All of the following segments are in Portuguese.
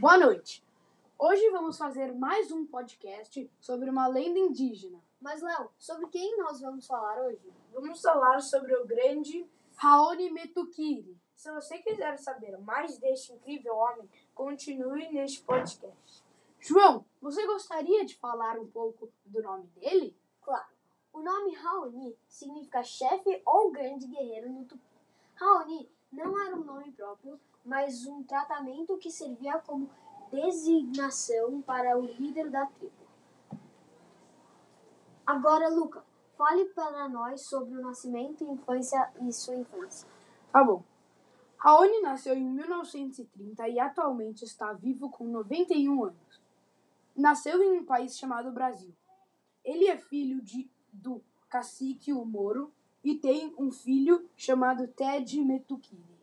Boa noite. Hoje vamos fazer mais um podcast sobre uma lenda indígena. Mas, Léo, sobre quem nós vamos falar hoje? Vamos falar sobre o grande. Raoni Metukiri. Se você quiser saber mais deste incrível homem, continue neste podcast. João, você gostaria de falar um pouco do nome dele? Claro. O nome Raoni significa chefe ou grande guerreiro no Tupi. Raoni era um nome próprio, mas um tratamento que servia como designação para o líder da tribo. Agora, Luca, fale para nós sobre o nascimento, infância e sua infância. Tá bom. Raoni nasceu em 1930 e atualmente está vivo com 91 anos. Nasceu em um país chamado Brasil. Ele é filho de, do cacique Moro e tem um filho chamado Ted Metukiri.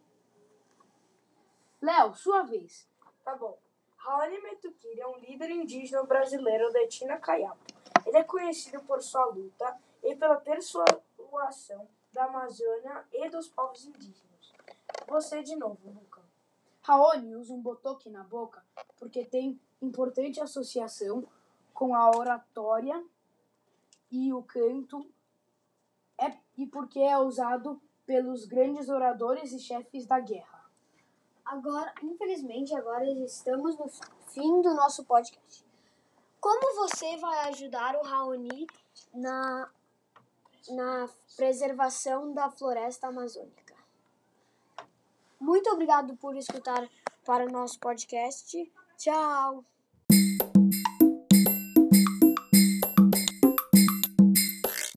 Léo, sua vez. Tá bom. Raoni Metukiri é um líder indígena brasileiro da etnia Caiapo. Ele é conhecido por sua luta e pela persuasão da Amazônia e dos povos indígenas. Você de novo, Luca. Raoni usa um botoque na boca porque tem importante associação com a oratória e o canto é, e porque é usado pelos grandes oradores e chefes da guerra. Agora, infelizmente, agora estamos no fim do nosso podcast. Como você vai ajudar o Raoni na, na preservação da floresta amazônica? Muito obrigado por escutar para o nosso podcast. Tchau!